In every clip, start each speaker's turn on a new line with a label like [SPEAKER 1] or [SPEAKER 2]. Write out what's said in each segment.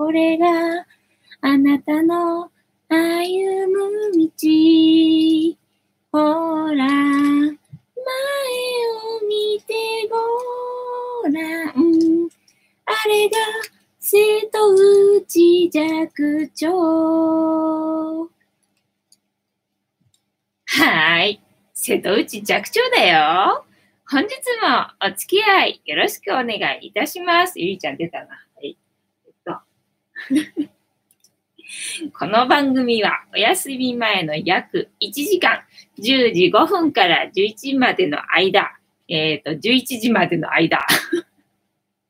[SPEAKER 1] これがあなたの歩む道。ほら、前を見てごらん。あれが瀬戸内寂聴。はい。瀬戸内寂聴だよ。本日もお付き合いよろしくお願いいたします。ゆりちゃん出たな。この番組はお休み前の約1時間、10時5分から11時までの間、えっ、ー、と、11時までの間、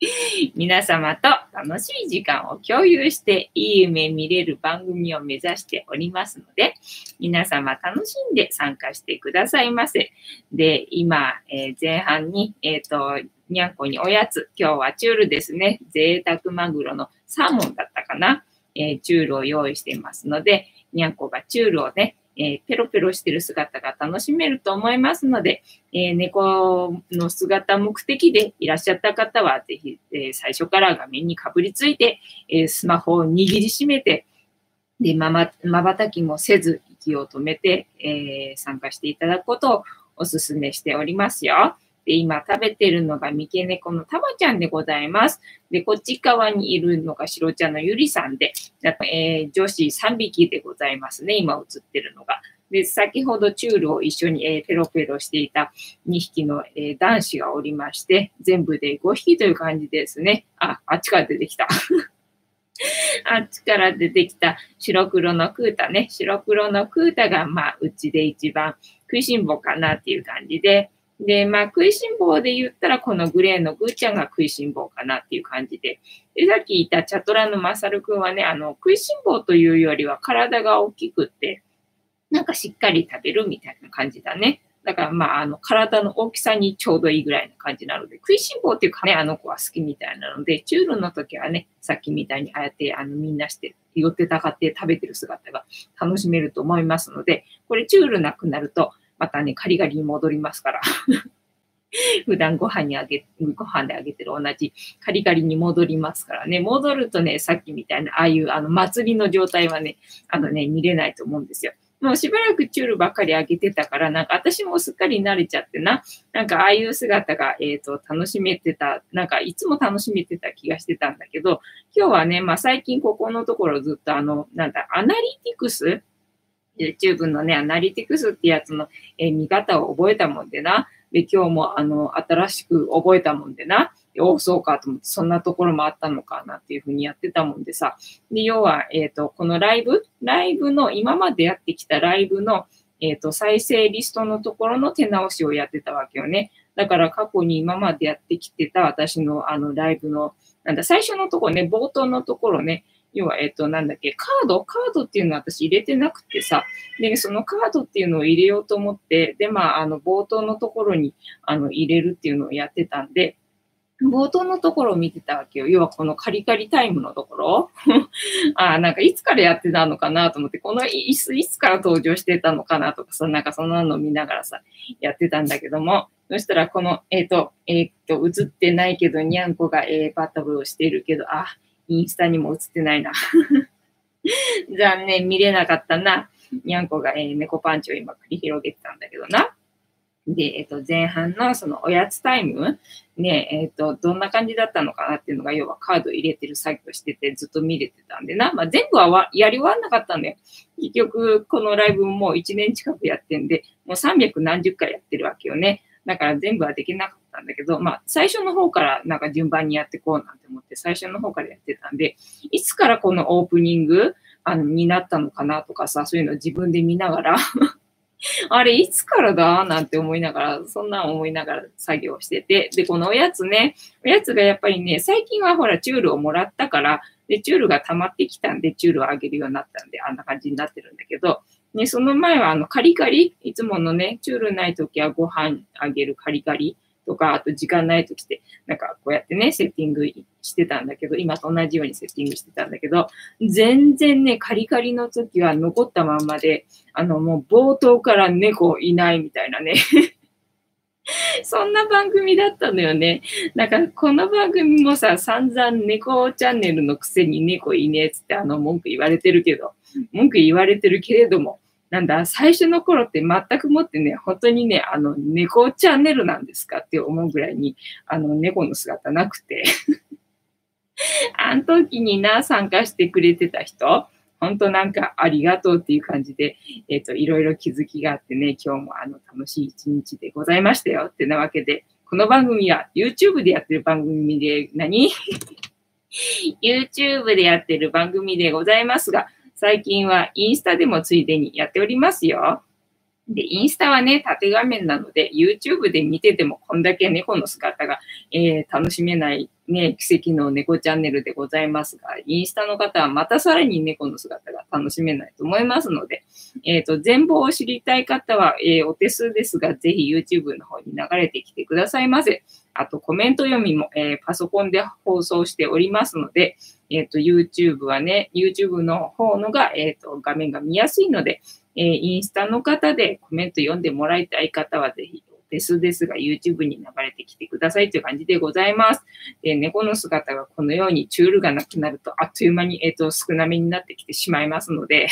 [SPEAKER 1] 皆様と楽しい時間を共有していい夢見れる番組を目指しておりますので、皆様楽しんで参加してくださいませ。で、今、えー、前半に、えっ、ー、と、にゃんこにおやつ、今日はチュールですね。贅沢マグロのサーモンだったかな。えー、チュールを用意していますので、にゃんこがチュールをね、えー、ペロペロしてる姿が楽しめると思いますので、えー、猫の姿目的でいらっしゃった方は、ぜひ、えー、最初から画面にかぶりついて、えスマホを握りしめて、で、まば、たきもせず、息を止めて、え参加していただくことをお勧めしておりますよ。で、今食べてるのが三毛猫のたまちゃんでございます。で、こっち側にいるのが白茶のゆりさんで、えー、女子3匹でございますね。今映ってるのが。で、先ほどチュールを一緒に、えー、ペロペロしていた2匹の、えー、男子がおりまして、全部で5匹という感じですね。あ、あっちから出てきた。あっちから出てきた白黒のクータね。白黒のクータが、まあ、うちで一番食いしん坊かなっていう感じで、で、まあ、食いしん坊で言ったら、このグレーのぐーちゃんが食いしん坊かなっていう感じで。で、さっき言ったチャトラのマサルくんはね、あの、食いしん坊というよりは体が大きくって、なんかしっかり食べるみたいな感じだね。だからまあ、あの、体の大きさにちょうどいいぐらいな感じなので、食いしん坊っていうかね、あの子は好きみたいなので、チュールの時はね、さっきみたいにああやって、あの、みんなして、寄ってたかって食べてる姿が楽しめると思いますので、これチュールなくなると、またね、カリガリに戻りますから。普段ご飯にあげ、ご飯であげてる同じカリカリに戻りますからね。戻るとね、さっきみたいな、ああいうあの祭りの状態はね、あのね、見れないと思うんですよ。もうしばらくチュールばっかりあげてたから、なんか私もすっかり慣れちゃってな、なんかああいう姿が、えっ、ー、と、楽しめてた、なんかいつも楽しめてた気がしてたんだけど、今日はね、まあ最近ここのところずっとあの、なんだ、アナリティクス YouTube のね、アナリティクスってやつの、えー、見方を覚えたもんでな。で、今日もあの、新しく覚えたもんでな。おそうかと思って、そんなところもあったのかなっていうふうにやってたもんでさ。で、要は、えっ、ー、と、このライブ？ライブの、今までやってきたライブの、えっ、ー、と、再生リストのところの手直しをやってたわけよね。だから過去に今までやってきてた私のあのライブの、なんだ、最初のところね、冒頭のところね、要は、えっ、と、なんだっけ、カード？カードっていうのは私入れてなくてさ、で、そのカードっていうのを入れようと思って、で、まあ、あの、冒頭のところに、あの、入れるっていうのをやってたんで、冒頭のところを見てたわけよ。要はこのカリカリタイムのところ。ああ、なんかいつからやってたのかなと思って、この椅子いつから登場してたのかなとか、そなんかそんなのを見ながらさ、やってたんだけども、そしたらこの、えっ、ー、と、えっ、ー、と、映ってないけど、にゃんこが、えー、バタブをしているけど、あ、インスタにも映ってないな。残念、見れなかったな。にゃんこが、えー、猫パンチを今繰り広げてたんだけどな。で、えっ、ー、と、前半のそのおやつタイム、ね、えっ、ー、と、どんな感じだったのかなっていうのが、要はカード入れてる作業しててずっと見れてたんでな。まあ、全部はやり終わんなかったんだよ。結局、このライブもう1年近くやってんで、もう300何十回やってるわけよね。だから全部はできなかったんだけど、まあ、最初の方からなんか順番にやってこうなんて思って、最初の方からやってたんで、いつからこのオープニングあのになったのかなとかさ、そういうの自分で見ながら あれ、いつからだ？なんて思いながら、そんなん思いながら作業してて、で、このおやつね、おやつがやっぱりね、最近はほら、チュールをもらったから、で、チュールが溜まってきたんで、チュールをあげるようになったんで、あんな感じになってるんだけど、ね、その前はあのカリカリ、いつものね、チュールないときはご飯あげるカリカリ？とか、あと時間ないときって、なんかこうやってね、セッティングしてたんだけど、今と同じようにセッティングしてたんだけど、全然ね、カリカリの時は残ったまんまで、あのもう冒頭から猫いないみたいなね。そんな番組だったのよね。なんか、この番組もさ、散々猫チャンネルのくせに猫いいねっつってあの文句言われてるけど、文句言われてるけれども、なんだ、最初の頃って全くもってね、本当にね、あの、猫チャンネルなんですかって思うぐらいに、あの、猫の姿なくて。あの時にな、参加してくれてた人、本当なんかありがとうっていう感じで、えっ、ー、と、いろいろ気づきがあってね、今日もあの楽しい一日でございましたよってなわけで、この番組は YouTube でやってる番組で何、YouTube でやってる番組でございますが、最近はインスタでもついでにやっておりますよ。で、インスタはね、縦画面なので、YouTube で見ててもこんだけ猫の姿が、えー、楽しめないね、奇跡の猫チャンネルでございますが、インスタの方はまたさらに猫の姿が楽しめないと思いますので、えっ、ー、と、全貌を知りたい方は、えー、お手数ですが、ぜひ YouTube の方に流れてきてくださいませ。あと、コメント読みも、えー、パソコンで放送しておりますので、えっ、と、YouTube はね、YouTube の方のが、えっ、と、画面が見やすいので、えインスタの方でコメント読んでもらいたい方は、ぜひですですが、YouTube に流れてきてくださいという感じでございます。で、猫の姿がこのようにチュールがなくなると、あっという間に、えっ、と、少なめになってきてしまいますので、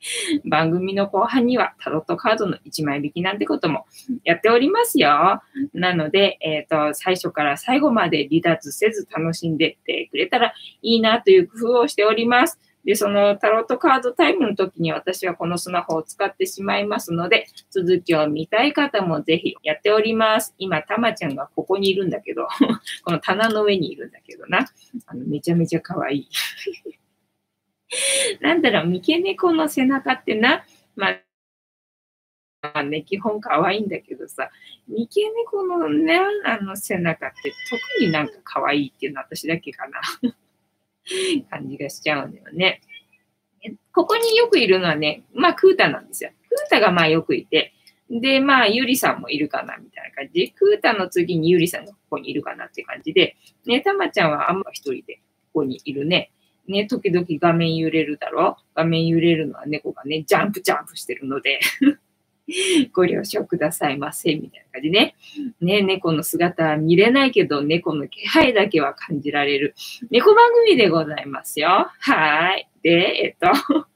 [SPEAKER 1] 番組の後半にはタロットカードの1枚引きなんてこともやっておりますよ。なので、えっ、ー、と、最初から最後まで離脱せず楽しんでってくれたらいいなという工夫をしております。で、そのタロットカードタイムの時に私はこのスマホを使ってしまいますので、続きを見たい方もぜひやっております。今、たまちゃんがここにいるんだけど、この棚の上にいるんだけどな。あのめちゃめちゃ可愛い。なんだろう、三毛猫の背中ってな、まあ、まあね、基本可愛いんだけどさ、三毛猫のね、あの背中って特になんか可愛いっていうのは私だけかな。感じがしちゃうんだよね。ここによくいるのはね、まあ、クータなんですよ。クータがまあよくいて、で、まあ、ゆりさんもいるかな、みたいな感じで、クータの次にゆりさんがここにいるかなって感じで、ね、たまちゃんはあんま一人でここにいるね。ね、時々画面揺れるだろ？画面揺れるのは猫がね、ジャンプジャンプしてるので ご了承くださいませ、みたいな感じね。ね、猫の姿は見れないけど、猫の気配だけは感じられる。猫番組でございますよ。はい。で、えっと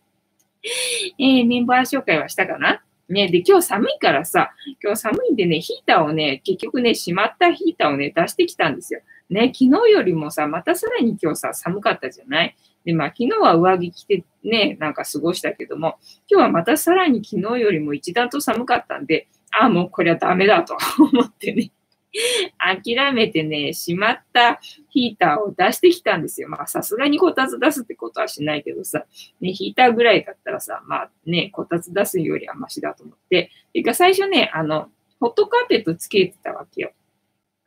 [SPEAKER 1] えー、メンバー紹介はしたかな？ね、で、今日寒いからさ、今日寒いんでね、ヒーターをね、結局ね、しまったヒーターをね、出してきたんですよ。ね、昨日よりもさ、またさらに今日さ、寒かったじゃない？で、まあ、昨日は上着着てね、なんか過ごしたけども、今日はまたさらに昨日よりも一段と寒かったんで、ああ、もうこれはダメだと 思ってね。諦めてね、しまったヒーターを出してきたんですよ。まあ、さすがにこたつ出すってことはしないけどさ、ね、ヒーターぐらいだったらさ、まあね、こたつ出すよりはマシだと思って、てか最初ね、あの、ホットカーペットつけてたわけよ。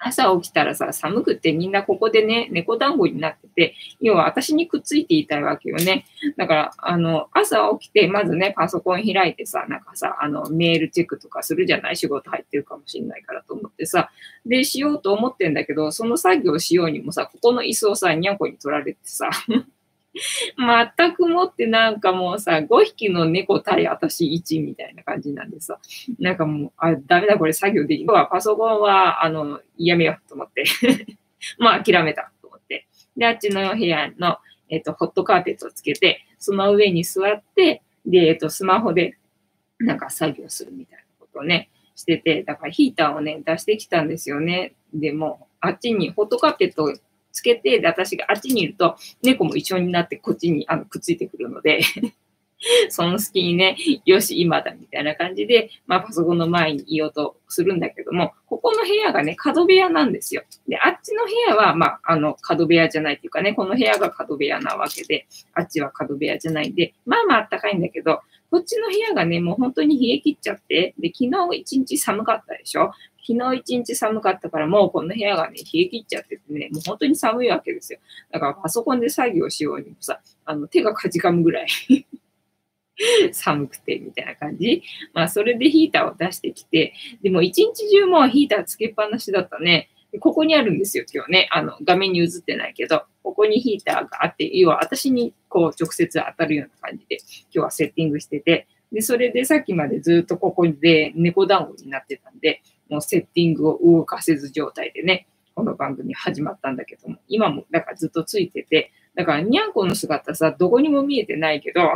[SPEAKER 1] 朝起きたらさ、寒くてみんなここでね、猫団子になってて、要は私にくっついていたいわけよね。だから、あの、朝起きて、まずね、パソコン開いてさ、なんかさ、あの、メールチェックとかするじゃない？仕事入ってるかもしんないからと思ってさ、で、しようと思ってんだけど、その作業しようにもさ、ここの椅子をさ、にゃんこに取られてさ、全くもってなんかもうさ、5匹の猫対私1みたいな感じなんでさ、なんかもう、あ、ダメだこれ作業できるわ。パソコンは、あの、やめようと思って まあ諦めたと思って。で、あっちの部屋の、えっ、と、ホットカーペットをつけて、その上に座って、で、えっ、と、スマホでなんか作業するみたいなことをね、してて、だからヒーターをね、出してきたんですよね。でも、あっちにホットカーペットつけて、で、私があっちにいると、猫も一緒になってこっちにあのくっついてくるので その隙にね、よし、今だ、みたいな感じで、まあ、パソコンの前にいようとするんだけども、ここの部屋がね、角部屋なんですよ。で、あっちの部屋は、まあ、あの、角部屋じゃないっていうかね、この部屋が角部屋なわけで、あっちは角部屋じゃないんで、まあまああったかいんだけど、こっちの部屋がね、もう本当に冷え切っちゃって、で、昨日一日寒かったでしょ？昨日一日寒かったから、もうこの部屋がね、冷え切っちゃっててね、もう本当に寒いわけですよ。だからパソコンで作業しようにもさ、あの手がかじかむぐらい 寒くてみたいな感じ。まあ、それでヒーターを出してきて、でも一日中もうヒーターつけっぱなしだったね。ここにあるんですよ、今日ね。あの、画面に映ってないけど、ここにヒーターがあって、要は私にこう直接当たるような感じで、今日はセッティングしてて、で、それでさっきまでずっとここで猫団子になってたんで、もうセッティングを動かせず状態でね、この番組始まったんだけども、今もだからずっとついてて、だからにゃんこの姿さ、どこにも見えてないけど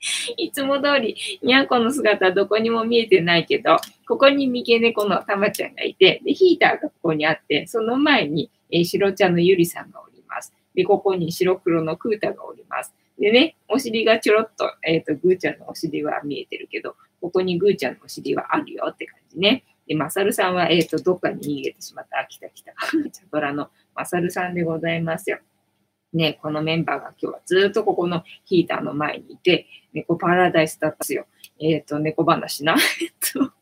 [SPEAKER 1] いつも通り、にゃんこの姿どこにも見えてないけど、ここに三毛猫のたまちゃんがいて、で、ヒーターがここにあって、その前に、えー、白茶のゆりさんがおります。で、ここに白黒のクータがおります。でね、お尻がちょろっと、えっ、ー、と、ぐーちゃんのお尻は見えてるけど、ここにぐーちゃんのお尻はあるよって感じね。で、まさるさんは、えっ、ー、と、どっかに逃げてしまった。あ、来た来た。チャドラのまさるさんでございますよ。ね、このメンバーが今日はずっとここのヒーターの前にいて、猫パラダイスだったんですよ。えっ、ー、と、猫話な。えっと、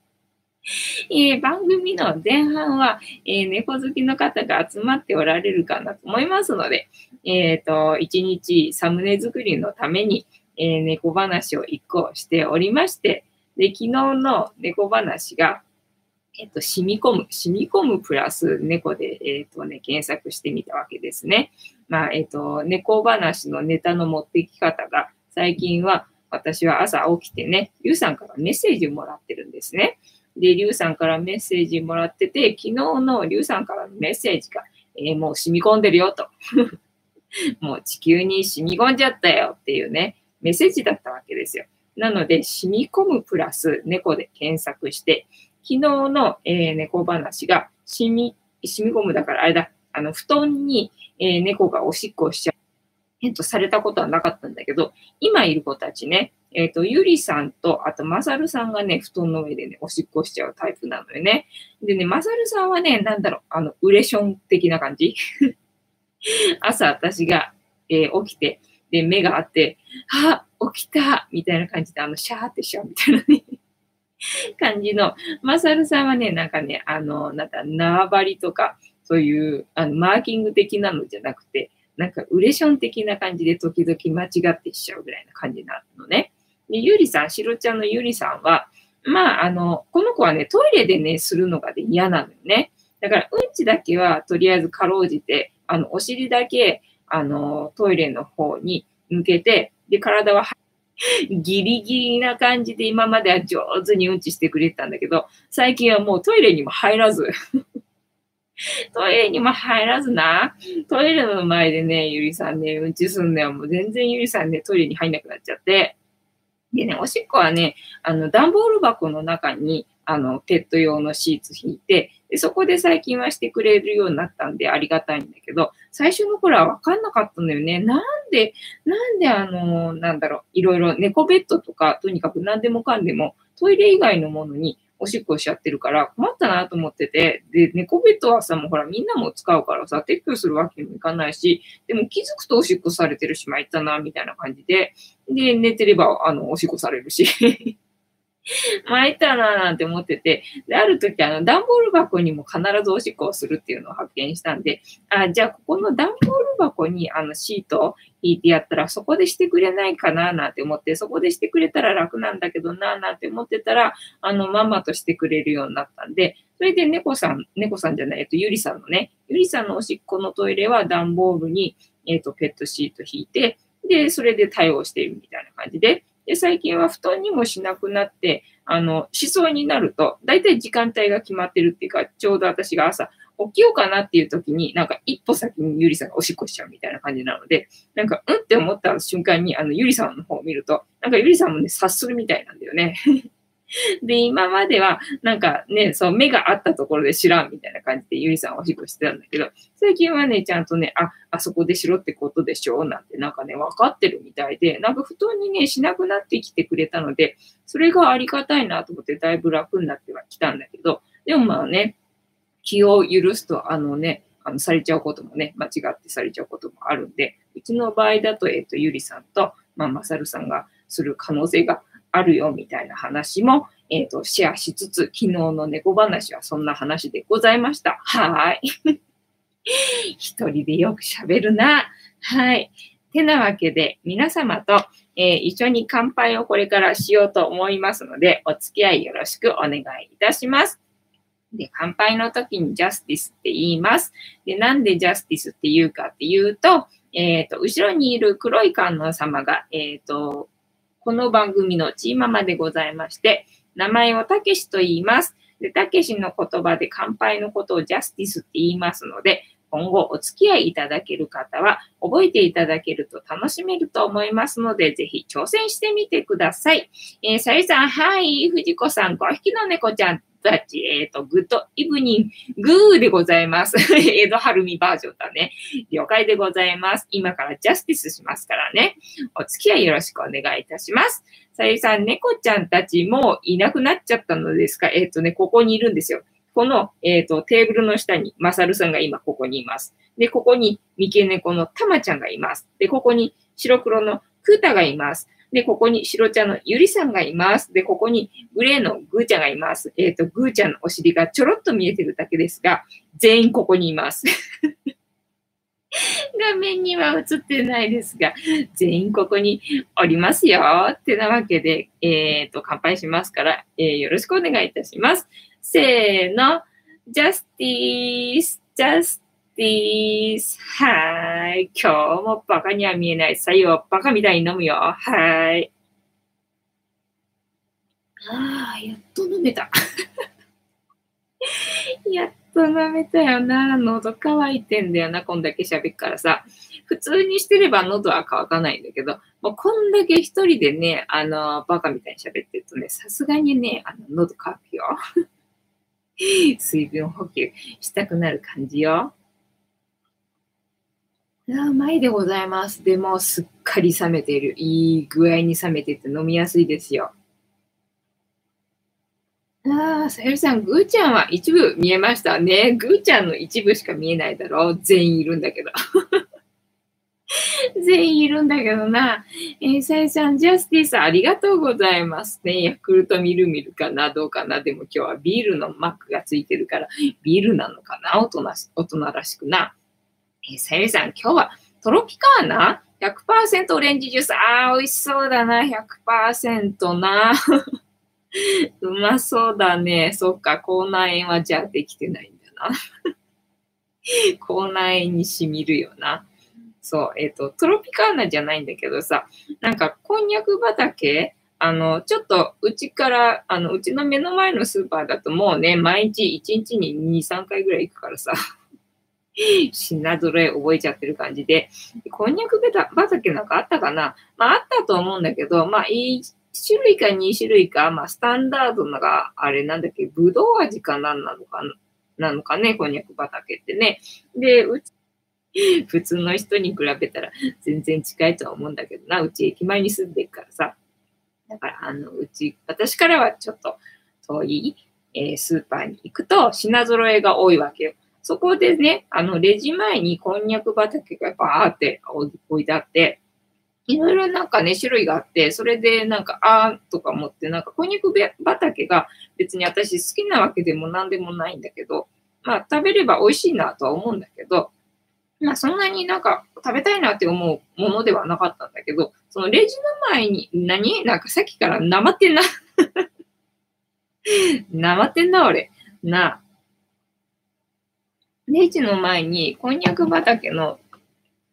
[SPEAKER 1] えー、番組の前半は、えー、猫好きの方が集まっておられるかなと思いますので、えっ、ー、と、一日サムネ作りのために、え猫話を一個しておりまして、で、昨日の猫話が、えっと、染み込む、染み込むプラス猫で、えっとね、検索してみたわけですね。まあ、えっと、猫話のネタの持ってき方が、最近は私は朝起きてね、リュウさんからメッセージもらってるんですね。で、リュウさんからメッセージもらってて、昨日のリュウさんからのメッセージが、えー、もう染み込んでるよと。もう地球に染み込んじゃったよっていうね、メッセージだったわけですよ。なので、染み込むプラス猫で検索して、昨日の、えー、猫話が染み、染み込むだからあれだ、あの、布団に、えー、猫がおしっこしちゃう。えっと、されたことはなかったんだけど、今いる子たちね、えっ、と、ゆりさんと、あと、まさるさんがね、布団の上でね、おしっこしちゃうタイプなのよね。でね、まさるさんはね、なんだろう、あの、ウレション的な感じ 朝、私が、えー、起きて、で、目があって、あ、起きたみたいな感じで、あの、シャーってしちゃうみたいなね 感じの、まさるさんはね、なんかね、あの、なんか縄張りとか、そういうあのマーキング的なのじゃなくて、なんかウレション的な感じで時々間違ってしちゃうぐらいな感じなのね。で、ゆりさん、しろちゃんのゆりさんは、まあ、あの、この子はね、トイレでね、するのが、ね、嫌なのよね。だから、うんちだけはとりあえずかろうじて、あの、お尻だけ、あの、トイレの方に向けて、で、体は ギリギリな感じで今までは上手にうんちしてくれてたんだけど、最近はもうトイレにも入らず トイレにも入らずな。トイレの前でね、ゆりさんね、うんちすんのよ。もう全然ゆりさんね、トイレに入んなくなっちゃって。でね、おしっこはね、あの、段ボール箱の中に、あの、ペット用のシーツ引いて、で、そこで最近はしてくれるようになったんでありがたいんだけど、最初の頃はわかんなかったんだよね。なんで、なんであの、なんだろう、いろいろ猫ベッドとか、とにかく何でもかんでも、トイレ以外のものにおしっこしちゃってるから困ったなと思ってて、で、猫ベッドはさ、もうほらみんなも使うからさ、撤去するわけにもいかないし、でも気づくとおしっこされてるし、まいったな、みたいな感じで、で、寝てれば、あの、おしっこされるし。参ったなぁなんて思ってて、で、ある時、あの、段ボール箱にも必ずおしっこをするっていうのを発見したんで、あ、じゃあ、ここの段ボール箱に、あの、シートを引いてやったら、そこでしてくれないかななんて思って、そこでしてくれたら楽なんだけどななんて思ってたら、あの、ママとしてくれるようになったんで、それで猫さん、猫さんじゃない、えっと、ゆりさんのね、ゆりさんのおしっこのトイレは段ボールに、えっと、ペットシート引いて、で、それで対応しているみたいな感じで、で、最近は布団にもしなくなって、あの、しそうになると、だいたい時間帯が決まってるっていうか、ちょうど私が朝起きようかなっていう時に、なんか一歩先にゆりさんがおしっこしちゃうみたいな感じなので、なんか、うんって思った瞬間に、あの、ゆりさんの方を見ると、なんかゆりさんもね、察するみたいなんだよね。で、今までは、なんかね、そう、目があったところで知らんみたいな感じでゆりさんおしっこしてたんだけど、最近はね、ちゃんとね、あ、あそこでしろってことでしょうなんてなんかね、分かってるみたいで、なんか布団にね、しなくなってきてくれたので、それがありがたいなと思ってだいぶ楽になってはきたんだけど、でもまあね、気を許すと、あのね、あの、されちゃうこともね、間違ってされちゃうこともあるんで、うちの場合だと、えっ、ー、と、ゆりさんと、まあ、まさるさんがする可能性があるよみたいな話も、えっ、ー、と、シェアしつつ、昨日の猫話はそんな話でございました。はい。一人でよく喋るな。はい。てなわけで、皆様と、えー、一緒に乾杯をこれからしようと思いますので、お付き合いよろしくお願いいたします。で、乾杯の時にジャスティスって言います。で、なんでジャスティスって言うかっていうと、えっ、ー、と、後ろにいる黒い観音様が、えっ、ー、と、この番組のチーママでございまして、名前をたけしと言います。で、たけしの言葉で乾杯のことをジャスティスって言いますので、今後お付き合いいただける方は覚えていただけると楽しめると思いますので、ぜひ挑戦してみてください。えー、さゆさん、はい、藤子さん、5匹の猫ちゃんたち、えっ、ー、と、グッドイブニング、ーでございます。江戸晴美バージョンだね。了解でございます。今からジャスティスしますからね。お付き合いよろしくお願いいたします。さゆりさん、猫ちゃんたちもいなくなっちゃったのですか？えっ、ー、とね、ここにいるんですよ。この、えっ、ー、と、テーブルの下に、マサルさんが今ここにいます。で、ここに、三毛猫のタマちゃんがいます。で、ここに、白黒のクータがいます。で、ここに白茶のゆりさんがいます。で、ここにグレーのグーちゃんがいます。えっ、ー、と、グーちゃんのお尻がちょろっと見えてるだけですが、全員ここにいます。画面には映ってないですが、全員ここにおりますよ。ってなわけで、えっ、ー、と、乾杯しますから、えー、よろしくお願いいたします。せーの。ジャスティース、ジャスティス。はい。今日もバカには見えない。さよ、バカみたいに飲むよ。はい。ああ、やっと飲めた。やっと飲めたよな。喉乾いてんだよな。こんだけ喋っからさ。普通にしてれば喉は乾かないんだけど、もうこんだけ一人でね、あの、バカみたいに喋ってるとね、さすがにね、あの、喉乾くよ。水分補給したくなる感じよ。うまいでございます。でも、すっかり冷めている。いい具合に冷めてて飲みやすいですよ。ああ、さゆりさん、ぐーちゃんは一部見えましたね。ぐーちゃんの一部しか見えないだろう。全員いるんだけど。全員いるんだけどな。えー、さゆりさん、ジャスティスありがとうございますね。ヤクルトミルミルかなどうかなでも今日はビールのマークがついてるから、ビールなのかな？大人大人らしくな。えー、さゆりさん、今日はトロピカーナ？100%オレンジジュース。ああ、美味しそうだな。100%な。うまそうだね。そっか、口内炎はじゃあできてないんだな。口内炎にしみるよな。そう、えっ、ー、と、トロピカーナじゃないんだけどさ、なんか、こんにゃく畑？あの、ちょっと、うちから、あの、うちの目の前のスーパーだともうね、毎日1日に2、3回ぐらい行くからさ、品揃え覚えちゃってる感じで、こんにゃく畑なんかあったかな？まあ、あったと思うんだけど、まあ、1種類か2種類か、まあ、スタンダードなが、あれなんだっけ、ぶどう味かなんなのかな？のかね、こんにゃく畑ってね。で、うち 普通の人に比べたら全然近いとは思うんだけどな、うち駅前に住んでるからさ。だから、あの、うち、私からはちょっと遠い、えー、スーパーに行くと品揃えが多いわけよ。そこでね、あの、レジ前にこんにゃく畑がバーって置いてあって、いろいろなんかね、種類があって、それでなんか、あーとか思って、なんか、こんにゃく畑が別に私好きなわけでも何でもないんだけど、まあ、食べれば美味しいなとは思うんだけど、まあそんなになんか食べたいなって思うものではなかったんだけど、そのレジの前に、何？なんかさっきからなまってんな。なまってんな、俺。なあレジの前に、こんにゃく畑の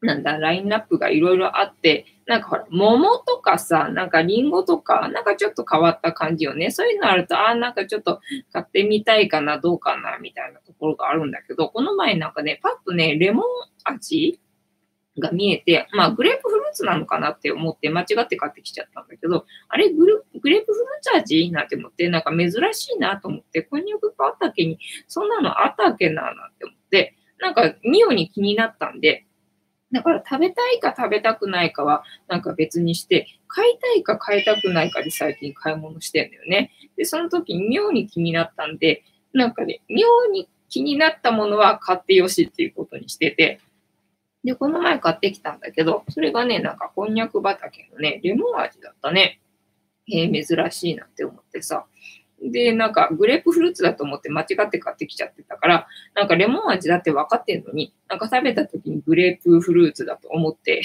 [SPEAKER 1] なんだ、ラインナップがいろいろあって、なんかほら、桃とかさ、なんかリンゴとか、なんかちょっと変わった感じよね。そういうのあると、ああ、なんかちょっと買ってみたいかな、どうかな、みたいなところがあるんだけど、この前なんかね、パッとね、レモン味が見えて、まあ、グレープフルーツなのかなって思って間違って買ってきちゃったんだけど、あれグル、グレープフルーツ味なんて思って、なんか珍しいなと思って、こんにゃく畑にそんなのあったっけな、なんて思って、なんか妙に気になったんで、だから食べたいか食べたくないかはなんか別にして、買いたいか買いたくないかで最近買い物してんだよね。で、その時に妙に気になったんで、なんかね、妙に気になったものは買ってよしっていうことにしてて、で、この前買ってきたんだけど、それがね、なんかこんにゃく畑のね、レモン味だったね。えー、珍しいなって思ってさ。で、なんかグレープフルーツだと思って間違って買ってきちゃってたから、なんかレモン味だって分かってんのに、なんか食べた時にグレープフルーツだと思って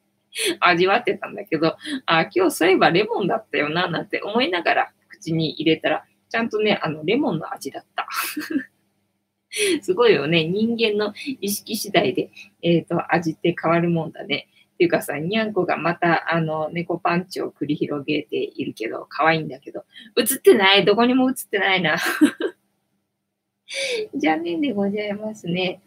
[SPEAKER 1] 味わってたんだけど、あ、今日そういえばレモンだったよな、なんて思いながら口に入れたら、ちゃんとね、あの、レモンの味だった。すごいよね。人間の意識次第で、えっ、ー、と、味って変わるもんだね。っていうかさ、にゃんこがまた、あの、猫パンチを繰り広げているけど、可愛いんだけど、映ってない？どこにも映ってないな。残念でございますね。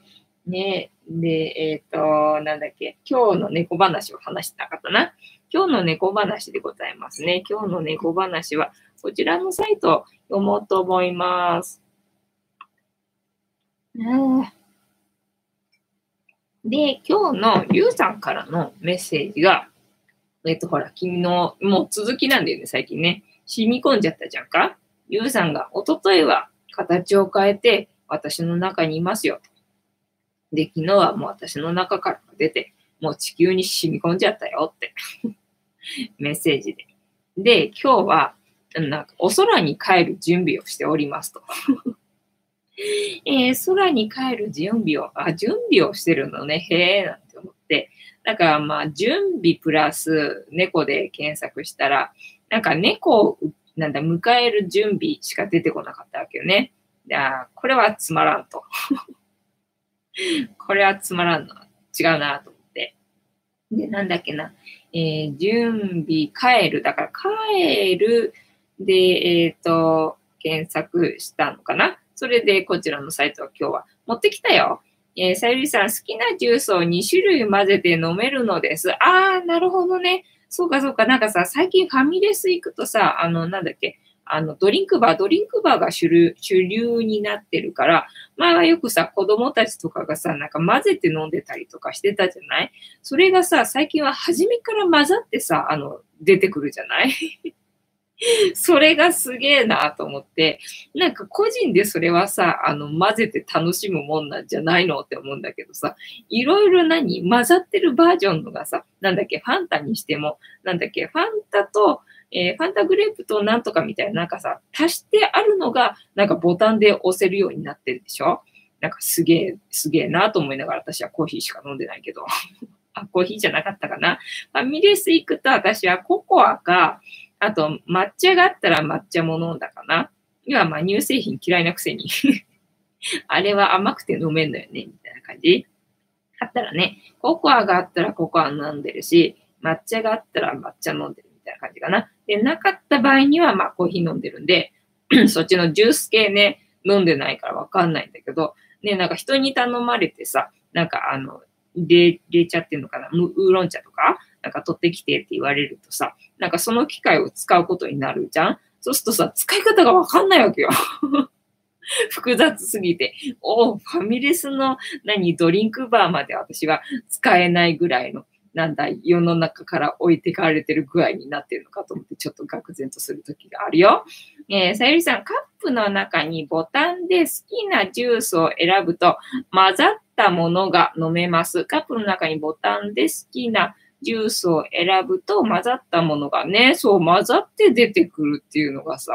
[SPEAKER 1] ね。で、えっ、ー、と、なんだっけ、今日の猫話を話してなかったな。今日の猫話でございますね。今日の猫話は、こちらのサイトを読もうと思います。で、今日のゆうさんからのメッセージが、えっと、ほら、君の、もう続きなんだよね、最近ね。染み込んじゃったじゃんか？ゆうさんが、おとといは形を変えて、私の中にいますよ。で、昨日はもう私の中から出て、もう地球に染み込んじゃったよって メッセージで。で、今日は、なんか、お空に帰る準備をしておりますとえー、空に帰る準備を、あ、準備をしてるのね、へえ、なんて思って。だからまあ、準備プラス猫で検索したら、なんか猫を、なんだ、迎える準備しか出てこなかったわけよね。や、これはつまらんと。これはつまらんの。違うなと思って。で、なんだっけな。えー、準備、帰る。だから帰るで、えっ、ー、と、検索したのかな。それでこちらのサイトは今日は持ってきたよ。えー、さゆりさん、好きなジュースを2種類混ぜて飲めるのです。あー、なるほどね。そうかそうか。なんかさ、最近ファミレス行くとさ、あの、なんだっけ、あの、ドリンクバー、ドリンクバーが主流主流になってるから、前はよくさ、子供たちとかがさ、なんか混ぜて飲んでたりとかしてたじゃない？それがさ、最近は初めから混ざってさ、あの、出てくるじゃない？それがすげえなと思って、なんか個人でそれはさ、あの、混ぜて楽しむもんなんじゃないのって思うんだけどさ、いろいろ何混ざってるバージョンのがさ、なんだっけ、ファンタにしても、なんだっけ、ファンタと、えー、ファンタグレープとなんとかみたいな、なんかさ、足してあるのが、なんかボタンで押せるようになってるでしょ？なんかすげえ、すげえなと思いながら私はコーヒーしか飲んでないけど。あ、コーヒーじゃなかったかな？ファミレス行くと私はココアか、あと抹茶があったら抹茶も飲んだかな。今、まあ乳製品嫌いなくせに あれは甘くて飲めんだよね、みたいな感じ。あったらね、ココアがあったらココア飲んでるし、抹茶があったら抹茶飲んでるみ。たいな感じかな。で、なかった場合には、まあ、コーヒー飲んでるんで、そっちのジュース系ね、飲んでないからわかんないんだけど、ね、なんか人に頼まれてさ、なんかあの、入れちゃってんのかなウーロン茶とか、なんか取ってきてって言われるとさ、なんかその機械を使うことになるじゃん？そうするとさ、使い方がわかんないわけよ。複雑すぎて。おファミレスの何、ドリンクバーまで私は使えないぐらいのなんだ、世の中から置いてかれてる具合になってるのかと思って、ちょっと愕然とする時があるよ。えー、さゆりさん、カップの中にボタンで好きなジュースを選ぶと、混ざったものが飲めます。カップの中にボタンで好きなジュースを選ぶと、混ざったものがね、そう、混ざって出てくるっていうのがさ、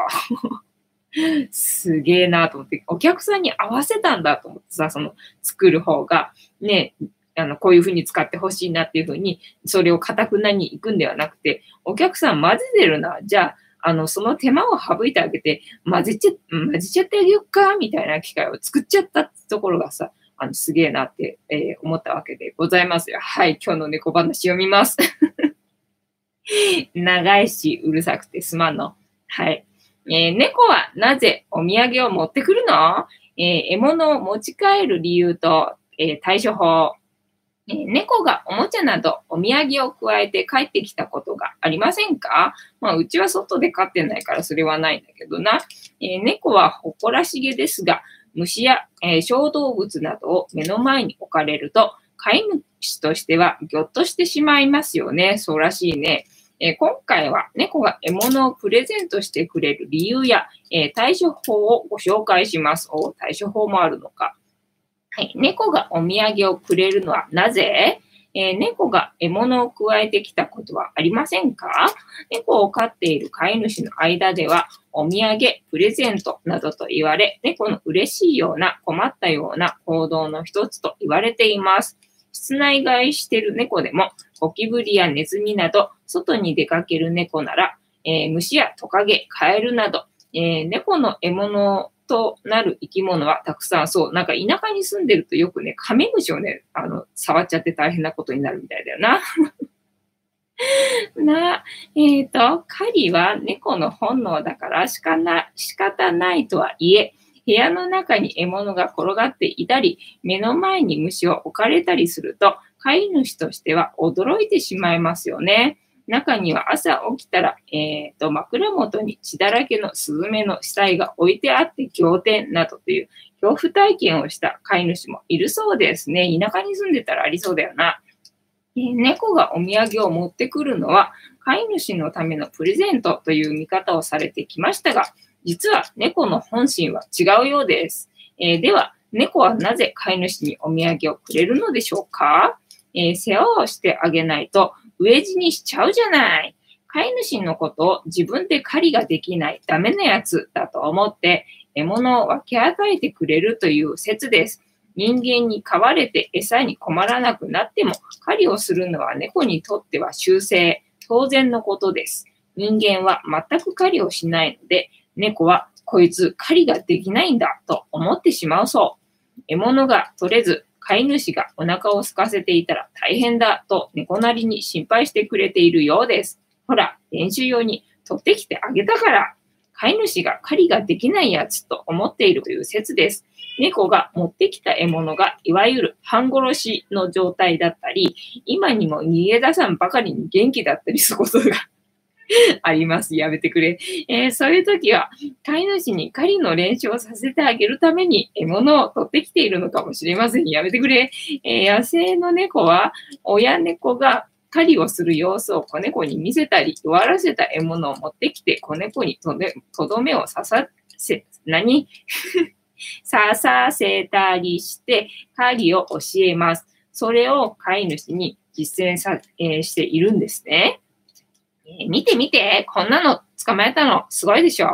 [SPEAKER 1] すげえなと思って、お客さんに合わせたんだと思ってさ、その作る方が、ね、あの、こういうふうに使ってほしいなっていうふうに、それをかたくなに行くんではなくて、お客さん混ぜてるな。じゃあ、あの、その手間を省いてあげて、混ぜちゃ、混ぜちゃってあげようか、みたいな機会を作っちゃったってところがさ、あの、すげえなって、えー、思ったわけでございますよ。はい、今日の猫話読みます。長いし、うるさくてすまんの。はい。えー、猫はなぜお土産を持ってくるの？えー、獲物を持ち帰る理由と、え対処法。えー、猫がおもちゃなどお土産を加えて帰ってきたことがありませんか？まあ、うちは外で飼ってないからそれはないんだけどな。えー、猫は誇らしげですが、虫や、えー、小動物などを目の前に置かれると、飼い主としてはぎょっとしてしまいますよね。そうらしいね。え今回は猫が獲物をプレゼントしてくれる理由や、え対処法をご紹介します。お対処法もあるのか。はい。猫がお土産をくれるのはなぜ？えー、猫が獲物を加えてきたことはありませんか？猫を飼っている飼い主の間では、お土産、プレゼントなどと言われ、猫の嬉しいような困ったような行動の一つと言われています。室内飼いしてる猫でも、ゴキブリやネズミなど、外に出かける猫なら、えー、虫やトカゲ、カエルなど、えー、猫の獲物となる生き物はたくさん、そう、なんか田舎に住んでるとよくね、カメムシをね、あの、触っちゃって大変なことになるみたいだよな。な、えっ、ー、と、狩りは猫の本能だからしかな、仕方ないとはいえ、部屋の中に獲物が転がっていたり、目の前に虫を置かれたりすると、飼い主としては驚いてしまいますよね。中には朝起きたら、えーと、枕元に血だらけのスズメの死体が置いてあって仰天などという恐怖体験をした飼い主もいるそうですね。田舎に住んでたらありそうだよな。えー、猫がお土産を持ってくるのは飼い主のためのプレゼントという見方をされてきましたが、実は猫の本心は違うようです。えー、では、猫はなぜ飼い主にお土産をくれるのでしょうか、えー、世話をしてあげないと飢え死にしちゃうじゃない。飼い主のことを自分で狩りができないダメなやつだと思って獲物を分け与えてくれるという説です。人間に飼われて餌に困らなくなっても狩りをするのは猫にとっては習性、当然のことです。人間は全く狩りをしないので、猫はこいつ狩りができないんだと思ってしまうそう。獲物が取れず飼い主がお腹を空かせていたら大変だと猫なりに心配してくれているようです。ほら、練習用に取ってきてあげたから、飼い主が狩りができないやつと思っているという説です。猫が持ってきた獲物がいわゆる半殺しの状態だったり、今にも逃げ出さんばかりに元気だったりすることが あります。やめてくれ。えー、そういう時は、飼い主に狩りの練習をさせてあげるために獲物を取ってきているのかもしれません。やめてくれ。えー、野生の猫は、親猫が狩りをする様子を子猫に見せたり、弱らせた獲物を持ってきて子猫にとどめを刺させ、何？刺させたりして狩りを教えます。それを飼い主に実践さ、えー、しているんですね。えー、見て見て、こんなの捕まえたの、すごいでしょ？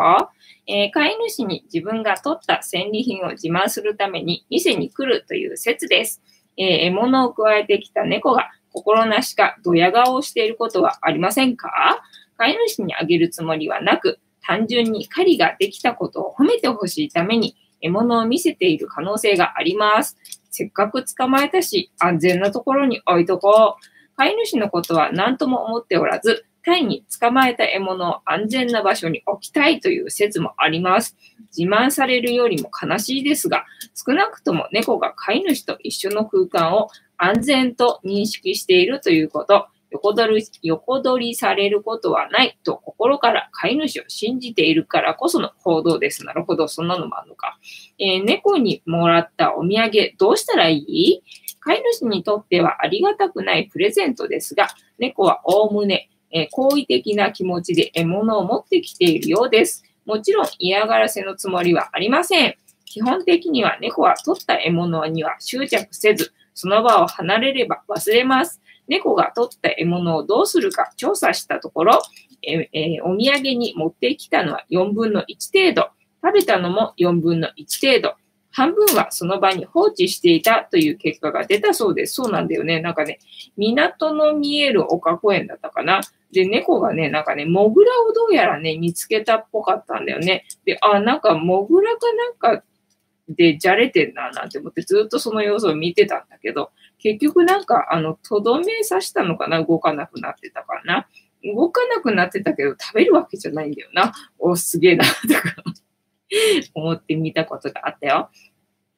[SPEAKER 1] えー、飼い主に自分が取った戦利品を自慢するために店に来るという説です。え、獲物を加えてきた猫が心なしかドヤ顔をしていることはありませんか？飼い主にあげるつもりはなく、単純に狩りができたことを褒めてほしいために獲物を見せている可能性があります。せっかく捕まえたし、安全なところに置いとこう。飼い主のことは何とも思っておらず、タイに捕まえた獲物を安全な場所に置きたいという説もあります。自慢されるよりも悲しいですが、少なくとも猫が飼い主と一緒の空間を安全と認識しているということ、横取り横取りされることはないと心から飼い主を信じているからこその行動です。なるほど、そんなのもあるのか。えー、猫にもらったお土産、どうしたらいい？飼い主にとってはありがたくないプレゼントですが、猫はおおむねえー、好意的な気持ちで獲物を持ってきているようです。もちろん嫌がらせのつもりはありません。基本的には猫は取った獲物には執着せず、その場を離れれば忘れます。猫が取った獲物をどうするか調査したところ、ええー、お土産に持ってきたのは4分の1程度、食べたのも4分の1程度、半分はその場に放置していたという結果が出たそうです。そうなんだよね。なんかね、港の見える丘公園だったかな。で、猫がね、なんかね、モグラをどうやらね、見つけたっぽかったんだよね。で、あ、なんかモグラかなんかでじゃれてんな、なんて思ってずっとその様子を見てたんだけど、結局なんか、あの、とどめ刺したのかな？動かなくなってたかな？動かなくなってたけど、食べるわけじゃないんだよな。お、すげえな、とか 思ってみたことがあったよ。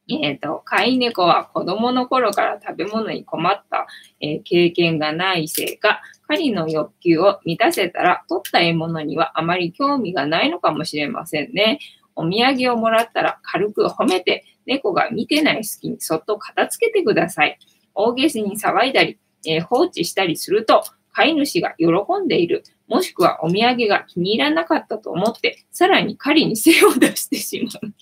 [SPEAKER 1] えっ、ー、と、飼い猫は子供の頃から食べ物に困った、えー、経験がないせいか、狩りの欲求を満たせたら、取った獲物にはあまり興味がないのかもしれませんね。お土産をもらったら軽く褒めて、猫が見てない隙にそっと片付けてください。大げさに騒いだり、えー、放置したりすると、飼い主が喜んでいる、もしくはお土産が気に入らなかったと思って、さらに狩りに精を出してしまう。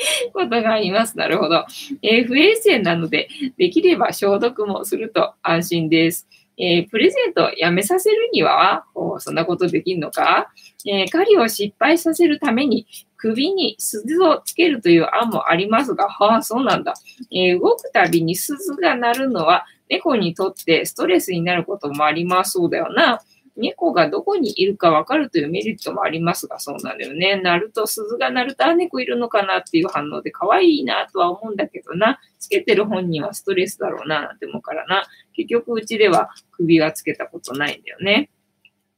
[SPEAKER 1] ことがあります。なるほど。えー、不衛生なので、できれば消毒もすると安心です。えー、プレゼントをやめさせるには、そんなことできるのか、えー、狩りを失敗させるために首に鈴をつけるという案もありますが、はあ、そうなんだ。え、動くたびに鈴が鳴るのは猫にとってストレスになることもありますそうだよな。猫がどこにいるかわかるというメリットもありますが、そうなんだよね。鳴ると、鈴が鳴ると、あ、猫いるのかなっていう反応で可愛いなとは思うんだけどな。つけてる本人はストレスだろうななんて思うからな。結局、うちでは首はつけたことないんだよね。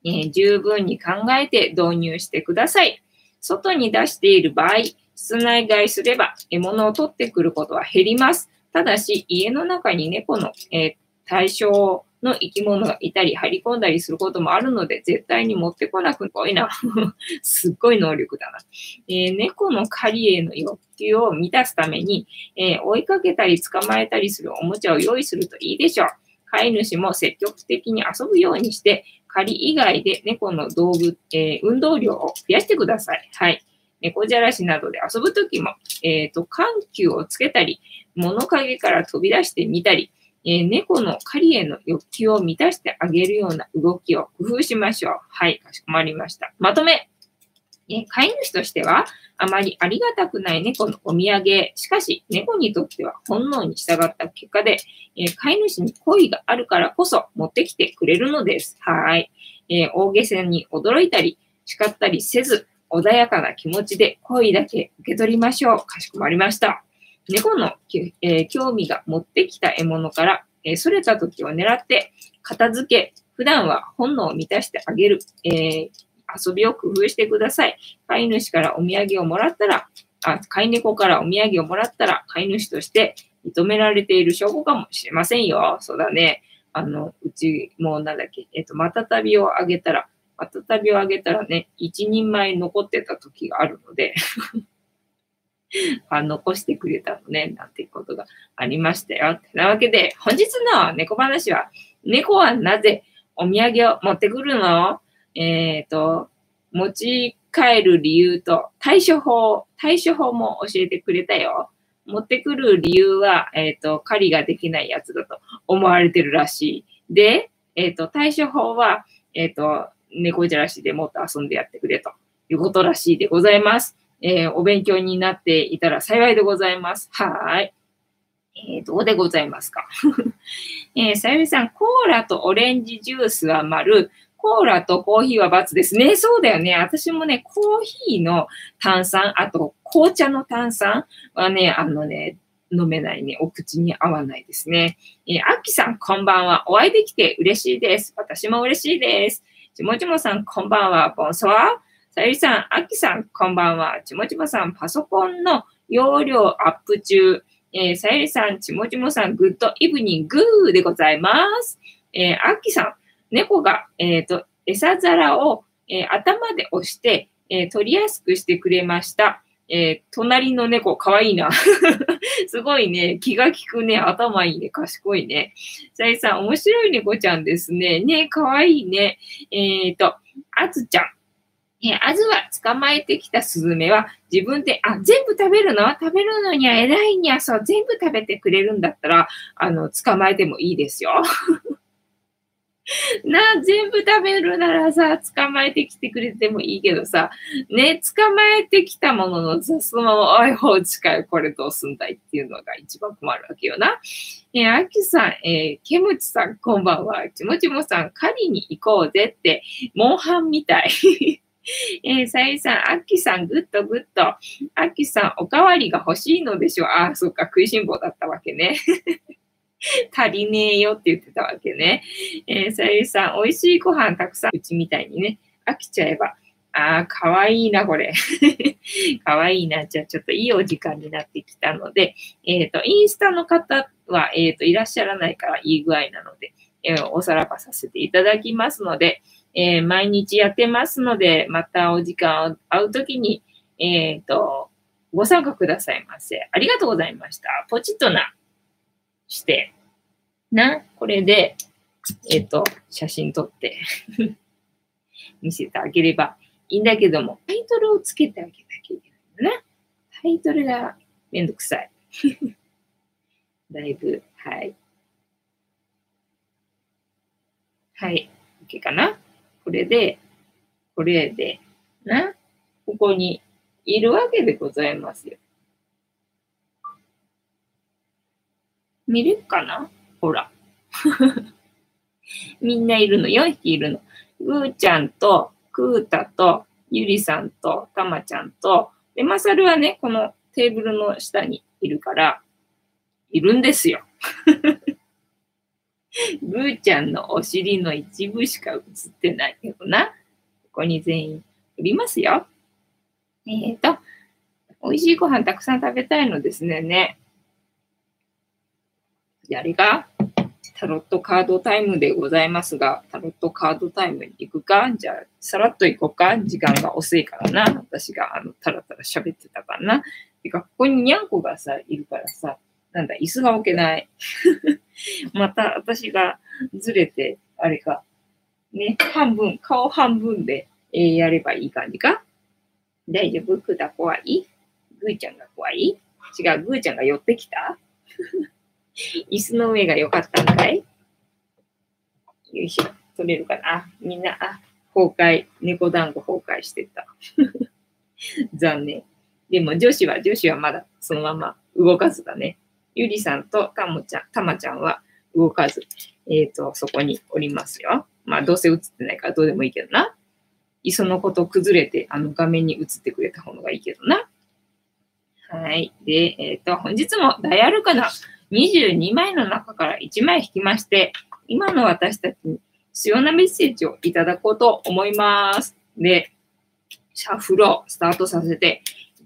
[SPEAKER 1] えー、十分に考えて導入してください。外に出している場合、室内外すれば獲物を取ってくることは減ります。ただし、家の中に猫の、えー、対象の生き物がいたり、張り込んだりすることもあるので、絶対に持ってこなくこいな。すっごい能力だな。えー、猫の狩りへの欲求を満たすために、えー、追いかけたり捕まえたりするおもちゃを用意するといいでしょう。飼い主も積極的に遊ぶようにして、狩り以外で猫の道具、えー、運動量を増やしてください。はい。猫じゃらしなどで遊ぶときも、えっ、ー、と、緩急をつけたり、物陰から飛び出してみたり、え、猫の狩りへの欲求を満たしてあげるような動きを工夫しましょう。はい、かしこまりました。まとめ。え飼い主としては、あまりありがたくない猫のお土産。しかし、猫にとっては本能に従った結果で、え飼い主に恋があるからこそ持ってきてくれるのです。はい。えー、大げさに驚いたり、叱ったりせず、穏やかな気持ちで恋だけ受け取りましょう。かしこまりました。猫の、えー、興味が持ってきた獲物から、えー、逸れた時を狙って片付け、普段は本能を満たしてあげる、えー、遊びを工夫してください。飼い主からお土産をもらったら、あ、飼い猫からお土産をもらったら、飼い主として認められている証拠かもしれませんよ。そうだね。あの、うちもなんだっけ、えっと、またたびをあげたら、またたびをあげたらね、一人前残ってた時があるのであ残してくれたのね、なんていうことがありましたよ。てなわけで、本日の猫話は、猫はなぜお土産を持ってくるの？えっ、ー、と、持ち帰る理由と対処法、対処法も教えてくれたよ。持ってくる理由は、えっ、ー、と、狩りができないやつだと思われてるらしい。で、えっ、ー、と、対処法は、えっ、と、猫じゃらしでもっと遊んでやってくれということらしいでございます。えー、お勉強になっていたら幸いでございます。はい。えー、どうでございますか？えー、さゆりさん、コーラとオレンジジュースは丸、コーラとコーヒーは×ですね。そうだよね。私もね、コーヒーの炭酸、あと紅茶の炭酸はね、あのね、飲めないね。お口に合わないですね。えー、アッキさん、こんばんは。お会いできて嬉しいです。私も嬉しいです。ちもちもさん、こんばんは。ボンソワさゆりさん、あきさん、こんばんは。ちもちもさん、パソコンの容量アップ中。えー、さゆりさん、ちもちもさん、グッドイブニングーでございます。えー、あきさん、猫が、えっ、ー、と、餌皿を、えー、頭で押して、えー、取りやすくしてくれました。えー、隣の猫、かわいいな。すごいね。気が利くね。頭いいね。賢いね。さゆりさん、面白い猫ちゃんですね。ね、かわいいね。えっ、と、あつちゃん。えあずは捕まえてきたスズメは自分で、あ、全部食べるの？食べるのには偉いにはそう、全部食べてくれるんだったら、あの、捕まえてもいいですよ。な、全部食べるならさ、捕まえてきてくれてもいいけどさ、ね、捕まえてきたものの、そのまま、おい、放置かよ、これどうすんだいっていうのが一番困るわけよな。えー、あきさん、えー、けむちさん、こんばんは。ちもちもさん、狩りに行こうぜって、モンハンみたい。えー、さゆりさん、あっきさん、ぐっとぐっと。あっきさん、おかわりが欲しいのでしょう。ああ、そっか、食いしん坊だったわけね。足りねえよって言ってたわけね。えー、さゆりさん、美味しいご飯たくさん、うちみたいにね、飽きちゃえば。ああ、かわいいな、これ。かわいいな。じゃあ、ちょっといいお時間になってきたので、えっ、ー、と、インスタの方は、えっ、ー、と、いらっしゃらないからいい具合なので、えー、おさらばさせていただきますので、えー、毎日やってますので、またお時間を会うときに、えっ、ー、と、ご参加くださいませ。ありがとうございました。ポチッとな、して、な、これで、えっ、ー、と、写真撮って 見せてあげればいいんだけども、タイトルをつけてあげなきゃいけないのね。タイトルがめんどくさい。だいぶ、はい。はい。OK かな？これで、これで、な、ここにいるわけでございますよ。見れるかな？ほら。みんないるの。4匹いるの。ぐーちゃんと、くーたと、ゆりさんと、たまちゃんと、で、まさるはね、このテーブルの下にいるから、いるんですよ。ぐーちゃんのお尻の一部しか映ってないけどな。ここに全員おりますよ。えっ、ー、と、美味しいご飯たくさん食べたいのですね。ね。誰がタロットカードタイムでございますが、タロットカードタイムに行くかじゃあ、さらっと行こうか時間が遅いからな。私があの、たらたら喋ってたからな。てか、ここににゃんこがさ、いるからさ、なんだ、椅子が置けない。また私がずれて、あれか、ね、半分、顔半分で、えー、やればいい感じか？大丈夫？くだ怖い？ぐーちゃんが怖い？違う、ぐーちゃんが寄ってきた？椅子の上が良かったんかい？よいしょ。取れるかな？みんな、あ、崩壊。猫団子崩壊してた。残念。でも女子は、女子はまだそのまま動かずだね。ゆりさんとたもちゃ、たまちゃんは動かず、えっ、ー、と、そこにおりますよ。まあ、どうせ映ってないからどうでもいいけどな。いそのこと崩れて、あの画面に映ってくれた方がいいけどな。はい。で、えっ、ー、と、本日もダイアルカナ22枚の中から1枚引きまして、今の私たちに必要なメッセージをいただこうと思います。で、シャッフルをスタートさせて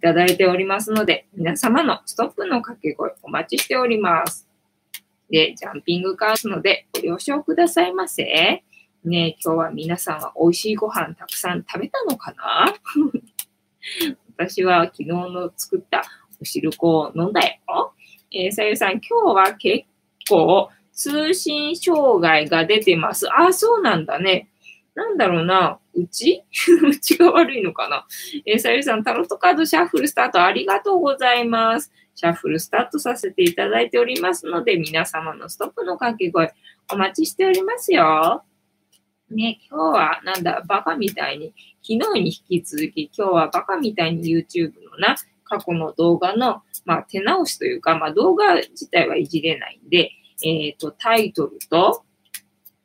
[SPEAKER 1] ただいておりますので、皆様のストップの掛け声お待ちしております。で、ジャンピングカードのでご了承くださいませ。ね今日は皆さんは美味しいご飯たくさん食べたのかな？私は昨日の作ったお汁粉を飲んだよ。えー、さゆさん、今日は結構通信障害が出てます。あ、そうなんだね。なんだろうな。うち？うちが悪いのかな？えー、さゆりさん、タロットカードシャッフルスタートありがとうございます。シャッフルスタートさせていただいておりますので、皆様のストップの掛け声お待ちしておりますよ。ね、今日はなんだ、バカみたいに、昨日に引き続き、今日はバカみたいに YouTube のな、過去の動画の、まあ、手直しというか、まあ、動画自体はいじれないんで、えっ、ー、と、タイトルと、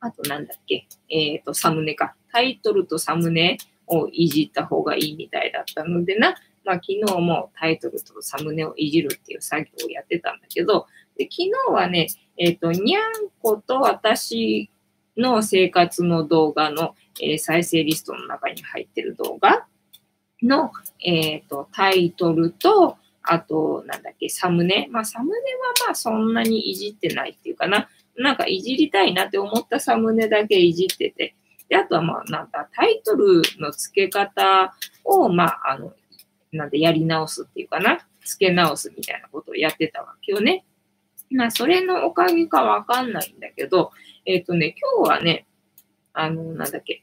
[SPEAKER 1] あとなんだっけ、えっ、ー、と、サムネか。タイトルとサムネをいじった方がいいみたいだったのでな、まあ、昨日もタイトルとサムネをいじるっていう作業をやってたんだけど、で昨日はね、えっ、ー、と、にゃんこと私の生活の動画の、えー、再生リストの中に入ってる動画の、えっ、ー、と、タイトルと、あと、なんだっけ、サムネ。まあ、サムネはまあ、そんなにいじってないっていうかな。なんか、いじりたいなって思ったサムネだけいじってて。で、あとはまあ、なんだ、タイトルの付け方を、まあ、あの、なんで、やり直すっていうかな。付け直すみたいなことをやってたわけよね。まあ、それのおかげかわかんないんだけど、えっ、ー、とね、今日はね、あの、なんだっけ、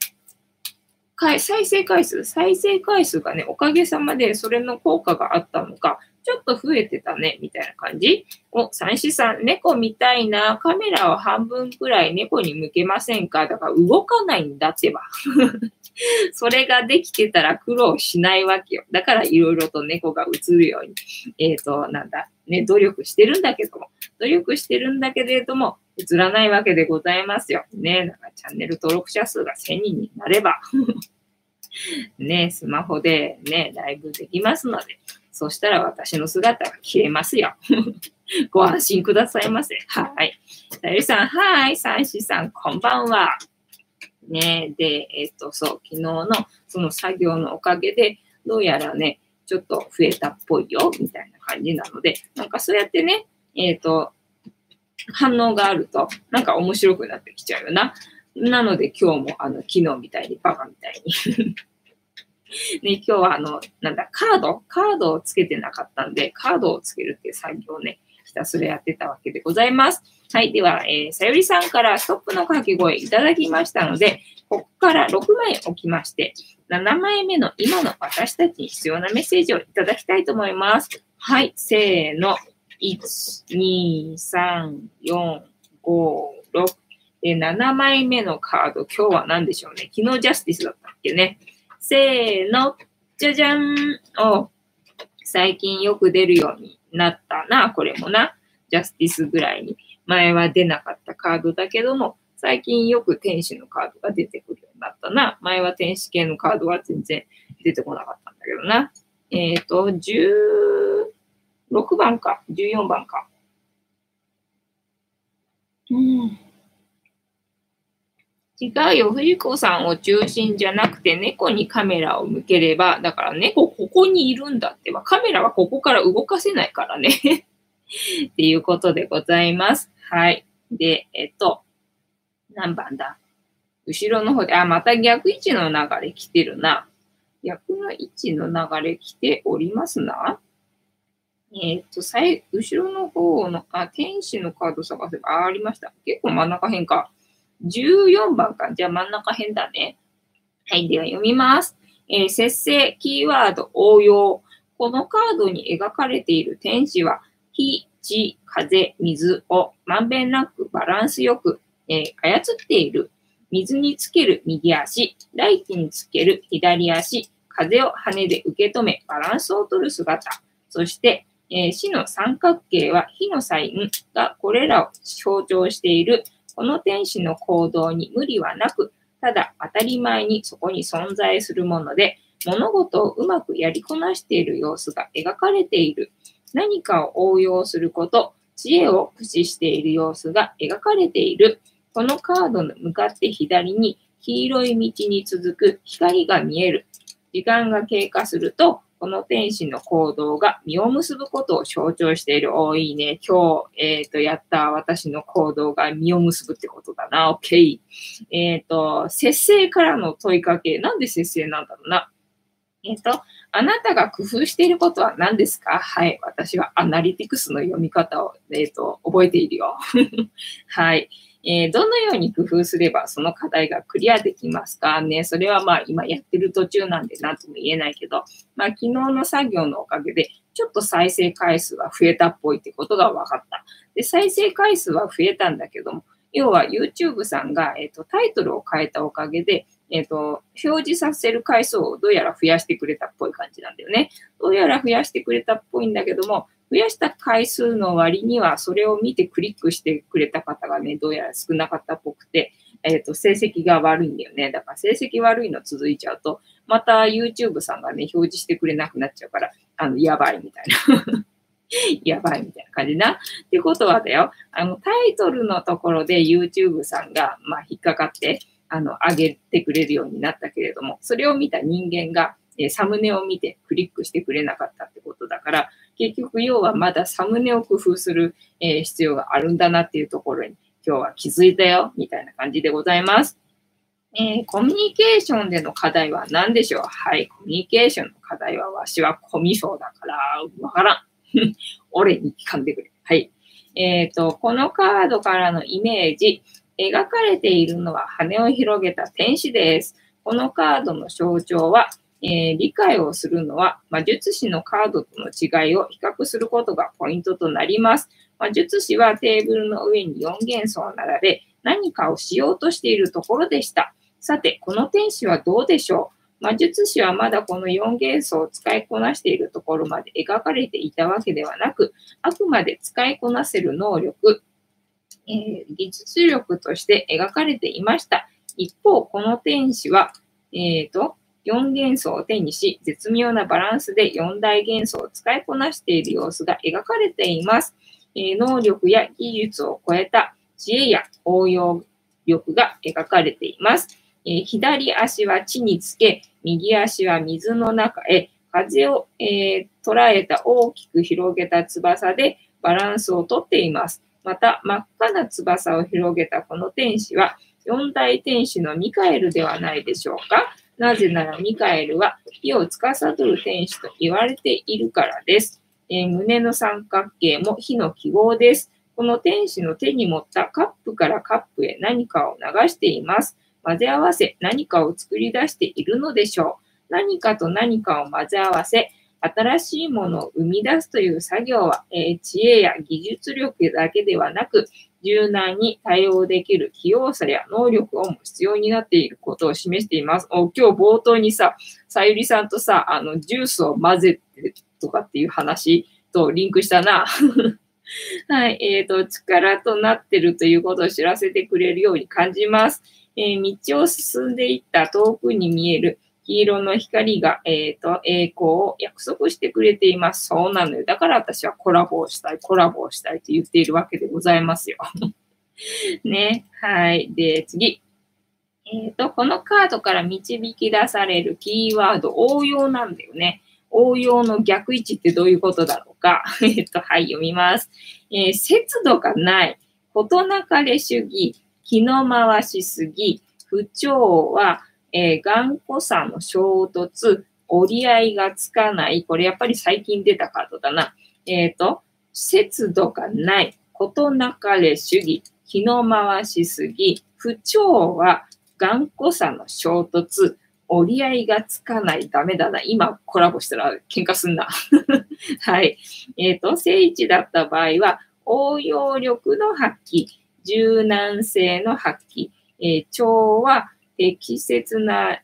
[SPEAKER 1] 再生回数、再生回数がね、おかげさまでそれの効果があったのか、ちょっと増えてたね、みたいな感じ。お、三子さん、猫見たいな。カメラを半分くらい猫に向けませんか？だから動かないんだってば。それができてたら苦労しないわけよ。だからいろいろと猫が映るように、えっ、ー、と、なんだ、ね、努力してるんだけども、努力してるんだけれども、映らないわけでございますよ。ね、だかチャンネル登録者数が1000人になれば ね、スマホでね、ライブできますので、そしたら私の姿が消えますよ。ご安心くださいませ。はい。さゆりさん、はい。三子さん、こんばんは。ねで、えっ、と、そう、昨日のその作業のおかげで、どうやらね、ちょっと増えたっぽいよ、みたいな感じなので、なんかそうやってね、えっ、と、反応があると、なんか面白くなってきちゃうよな。なので今日もあの昨日みたいにバカみたいに ね、今日はあの、なんだ、カード？カードをつけてなかったんで、カードをつけるっていう作業をね、ひたすらやってたわけでございます。はい。では、えー、さゆりさんからストップの掛け声いただきましたので、ここから6枚置きまして、7枚目の今の私たちに必要なメッセージをいただきたいと思います。はい。せーの。1、2、3、4、5、6。で、7枚目のカード、今日は何でしょうね。昨日ジャスティスだったっけね。せーの、じゃじゃんお最近よく出るようになったな、これもな。ジャスティスぐらいに。前は出なかったカードだけども、最近よく天使のカードが出てくるようになったな。前は天使系のカードは全然出てこなかったんだけどな。えっ、ー、と、16番か、14番か。うん。違うよ、藤子さんを中心じゃなくて猫にカメラを向ければ、だから猫ここにいるんだってば、カメラはここから動かせないからね っていうことでございます。はい。で、えっと、何番だ？後ろの方で、あ、また逆位置の流れ来てるな。逆の位置の流れ来ておりますな。えっ、と、最、後ろの方の、あ、天使のカード探せば、あ、ありました。結構真ん中辺か。14番か。じゃあ真ん中辺だね。はい。では読みます。えー、節制、キーワード、応用。このカードに描かれている天使は、火、地、風、水をまんべんなくバランスよく、えー、操っている。水につける右足、大気につける左足、風を羽で受け止めバランスを取る姿。そして、えー、死の三角形は火のサインがこれらを象徴しているこの天使の行動に無理はなく、ただ当たり前にそこに存在するもので、物事をうまくやりこなしている様子が描かれている。何かを応用すること、知恵を駆使している様子が描かれている。このカードの向かって左に黄色い道に続く光が見える。時間が経過すると、この天使の行動が実を結ぶことを象徴している。おいいね。今日、えっ、ー、と、やった私の行動が実を結ぶってことだな。OK。えっ、ー、と、節制からの問いかけ。なんで節制なんだろうな。えっ、ー、と、あなたが工夫していることは何ですか？はい。私はアナリティクスの読み方を、えっ、と、覚えているよ。はい。えー、どのように工夫すればその課題がクリアできますか？ね。それはまあ今やってる途中なんで何とも言えないけど、まあ昨日の作業のおかげでちょっと再生回数は増えたっぽいってことが分かった。で、再生回数は増えたんだけども、要は YouTube さんが、えーと、タイトルを変えたおかげで、えっ、ー、と、表示させる回数をどうやら増やしてくれたっぽい感じなんだよね。どうやら増やしてくれたっぽいんだけども、増やした回数の割には、それを見てクリックしてくれた方がね、どうやら少なかったっぽくて、えっ、ー、と、成績が悪いんだよね。だから成績悪いの続いちゃうと、また YouTube さんがね、表示してくれなくなっちゃうから、あの、やばいみたいな。やばいみたいな感じな。ってことはだよ、あの、タイトルのところで YouTube さんが、まあ、引っかかって、あの、上げてくれるようになったけれども、それを見た人間が、えサムネを見てクリックしてくれなかったってことだから、結局要はまだサムネを工夫する、え必要があるんだなっていうところに今日は気づいたよ、みたいな感じでございます。えー、コミュニケーションでの課題は何でしょう？はい、コミュニケーションの課題はわしはコミュ障だから、わからん。俺に聞かんでくれ。はい。えっ、ー、と、このカードからのイメージ、描かれているのは羽を広げた天使です。このカードの象徴はえー、理解をするのは、魔術師のカードとの違いを比較することがポイントとなります。魔術師はテーブルの上に4元素を並べ、何かをしようとしているところでした。さて、この天使はどうでしょう？魔術師はまだこの4元素を使いこなしているところまで描かれていたわけではなく、あくまで使いこなせる能力、えー、技術力として描かれていました。一方、この天使は、えっ、ー、と、4元素を手にし、絶妙なバランスで4大元素を使いこなしている様子が描かれています。えー、能力や技術を超えた知恵や応用力が描かれています。えー、左足は地につけ、右足は水の中へ、風を、えー、捉えた大きく広げた翼でバランスをとっています。また、真っ赤な翼を広げたこの天使は、四大天使のミカエルではないでしょうか。なぜならミカエルは火を司る天使と言われているからです。えー、胸の三角形も火の記号です。この天使の手に持ったカップからカップへ何かを流しています。混ぜ合わせ何かを作り出しているのでしょう。何かと何かを混ぜ合わせ、新しいものを生み出すという作業は、えー、知恵や技術力だけではなく、柔軟に対応できる器用さや能力をも必要になっていることを示しています。お今日冒頭にさ、さゆりさんとさ、あの、ジュースを混ぜてとかっていう話とリンクしたな。はい、えっ、ー、と、力となってるということを知らせてくれるように感じます。えー、道を進んでいった遠くに見える黄色の光が、えっ、ー、と、栄光を約束してくれています。そうなのよ。だから私はコラボをしたい、コラボをしたいと言っているわけでございますよ。ね。はい。で、次。えっ、ー、と、このカードから導き出されるキーワード、応用なんだよね。応用の逆位置ってどういうことだろうか。えっと、はい、読みます。えー、節度がない、事なかれ主義、気の回しすぎ、不調は、えー、頑固さの衝突、折り合いがつかない。これやっぱり最近出たカードだな。えっ、ー、と、節度がない、事なかれ主義、気の回しすぎ、不調は頑固さの衝突、折り合いがつかない。ダメだな。今コラボしたら喧嘩すんな。はい。えっ、ー、と、正位置だった場合は、応用力の発揮、柔軟性の発揮、えー、調は適切な、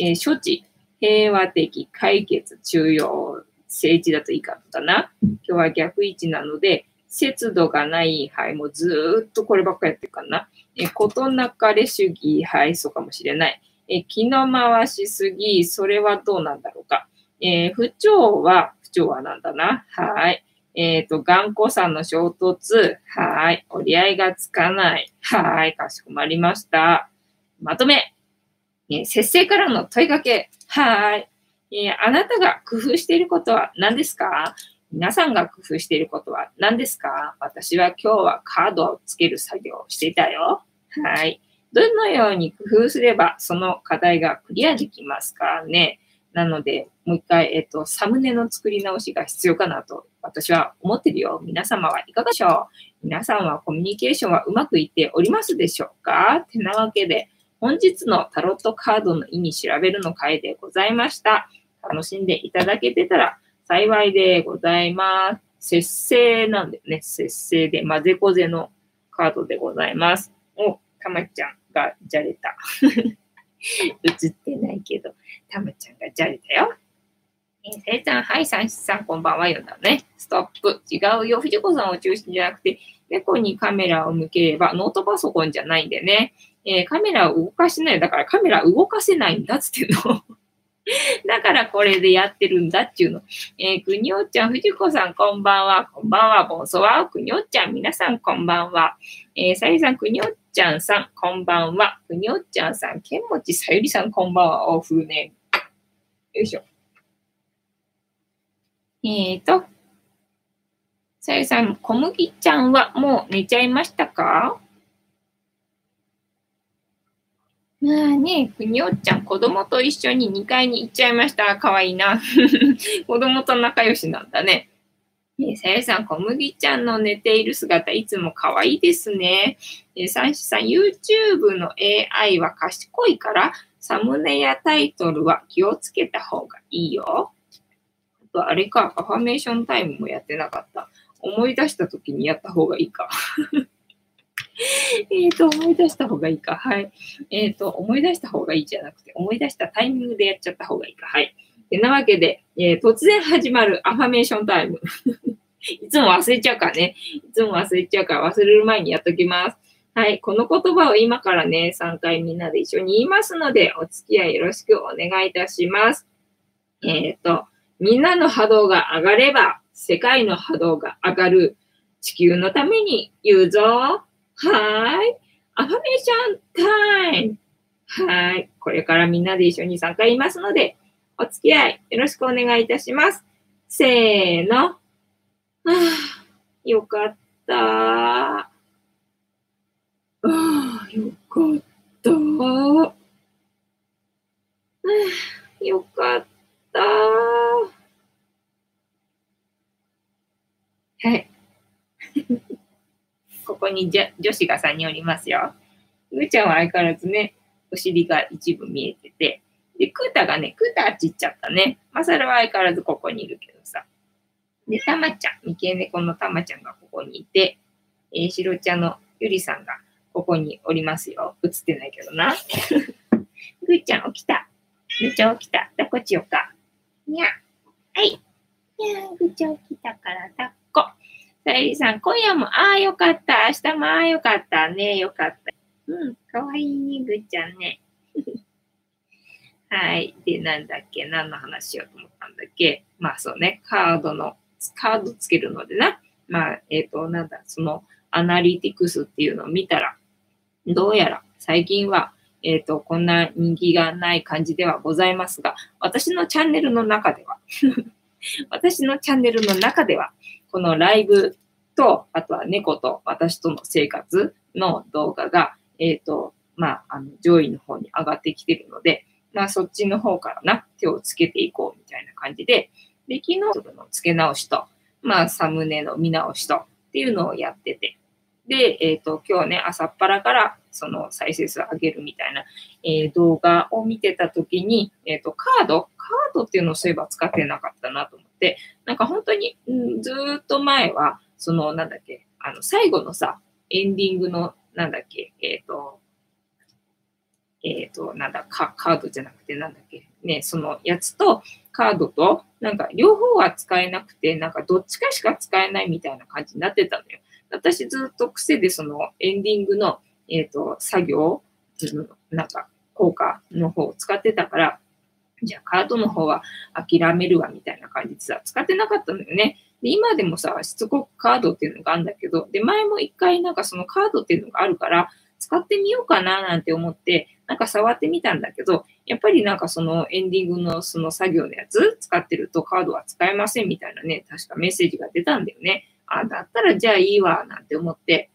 [SPEAKER 1] え、処置、平和的解決、中庸、正位置だといいかったな。今日は逆位置なので、節度がない、はい、もうずっとこればっかやってるかな。え、ことなかれ主義、はい、そうかもしれない。え、気の回しすぎ、それはどうなんだろうか。えー、不調は、不調はなんだな。はい。えっ、ー、と、頑固さの衝突。はい。折り合いがつかない。はい。かしこまりました。まとめ。え、節制からの問いかけ。はい。え、あなたが工夫していることは何ですか？皆さんが工夫していることは何ですか？私は今日はカードをつける作業をしていたよ。はい。どのように工夫すればその課題がクリアできますか？ね。なので、もう一回、えっ、と、サムネの作り直しが必要かなと私は思ってるよ。皆様はいかがでしょう？皆さんはコミュニケーションはうまくいっておりますでしょうか？てなわけで、本日のタロットカードの意味調べるの回でございました。楽しんでいただけてたら幸いでございます。節制なんだよね。節制で、まぜこぜのカードでございます。お、たまちゃんがじゃれた。映ってないけど、たまちゃんがじゃれたよ。えー、せいちゃん、はい、さんしさん、こんばんはよだね。ストップ。違うよ。藤子さんを中心じゃなくて、猫にカメラを向ければ、ノートパソコンじゃないんでね。えー、カメラを動かしない。だからカメラ動かせないんだっつっての。だからこれでやってるんだっちゅうの。えー、くにおっちゃん、藤子さん、こんばんは。こんばんは。ボンソワ。くにおっちゃん、皆さん、こんばんは。えー、さゆりさん、くにおっちゃんさん、こんばんは。くにおっちゃんさん、けんもちさゆりさん、こんばんは。おふうね。よいしょ。えっ、ー、と、さゆりさん、こむぎちゃんはもう寝ちゃいましたか？まあね、ふにおっちゃん、子供と一緒に2階に行っちゃいました。かわいいな。子供と仲良しなんだね。えさやさん、小麦ちゃんの寝ている姿、いつも可愛いですね。えさんしさん、YouTube の AI は賢いから、サムネやタイトルは気をつけた方がいいよ。あと、あれか、アファメーションタイムもやってなかった。思い出した時にやった方がいいか。えっと、思い出した方がいいか。はい。えっ、ー、と、思い出した方がいいじゃなくて、思い出したタイミングでやっちゃった方がいいか。はい。てなわけで、えー、突然始まるアファメーションタイム。いつも忘れちゃうからね。いつも忘れちゃうから忘れる前にやっときます。はい。この言葉を今からね、3回みんなで一緒に言いますので、お付き合いよろしくお願いいたします。えっ、ー、と、みんなの波動が上がれば、世界の波動が上がる。地球のために言うぞ。はい。アファメーションタイム。はい。これからみんなで一緒に参加いますので、お付き合いよろしくお願いいたします。せーの。はあ、よかった。ああ、よかった。ああ、よかった。はい。ここに女子が3人おりますよ。ぐーちゃんは相変わらずね、お尻が一部見えてて、で、クータがね、クータあっち行っちゃったね。まさるは相変わらずここにいるけどさ。で、たまちゃん、三毛猫のたまちゃんがここにいて、えー、しろちゃんのゆりさんがここにおりますよ。映ってないけどな。ぐーちゃん起きた。ぐーちゃん起きた。抱っこちようか。にゃ。はい。にゃーぐーちゃん起きたから抱っこ。さゆりさん、今夜も、ああ、よかった。明日も、ああ、よかったね。よかった。うん、かわいいね、ぐーちゃんね。はい。で、なんだっけ何の話しようと思ったんだっけまあそうね、カードの、カードつけるのでな。まあ、えっ、ー、と、なんだ、その、アナリティクスっていうのを見たら、どうやら最近は、えっ、と、こんな人気がない感じではございますが、私のチャンネルの中では 私のチャンネルの中では、このライブと、あとは猫と私との生活の動画が、えっ、と、まあ、あの、上位の方に上がってきてるので、まあ、そっちの方からな、手をつけていこうみたいな感じで、で、昨日の付け直しと、まあ、サムネの見直しとっていうのをやってて、で、えっ、ー、と、今日ね、朝っぱらからその再生数を上げるみたいな、えー、動画を見てたときに、えっ、と、カードカードっていうのをそういえば使ってなかったなと思って、なんか本当に、うん、ずっと前は、その、なんだっけ、あの、最後のさ、エンディングの、なんだっけ、えっ、と、えっ、と、なんだ、カードじゃなくて、なんだっけ、ね、そのやつと、カードと、なんか両方は使えなくて、なんかどっちかしか使えないみたいな感じになってたのよ。私ずっと癖でそのエンディングの、えっ、ー、と、作業、なんか効果の方を使ってたから、じゃあカードの方は諦めるわみたいな感じでさ、使ってなかったんだよね。で、今でもさ、しつこくカードっていうのがあるんだけど、で、前も一回なんかそのカードっていうのがあるから、使ってみようかななんて思って、なんか触ってみたんだけど、やっぱりなんかそのエンディングのその作業のやつ使ってるとカードは使えませんみたいなね、確かメッセージが出たんだよね。あ、だったらじゃあいいわ、なんて思って、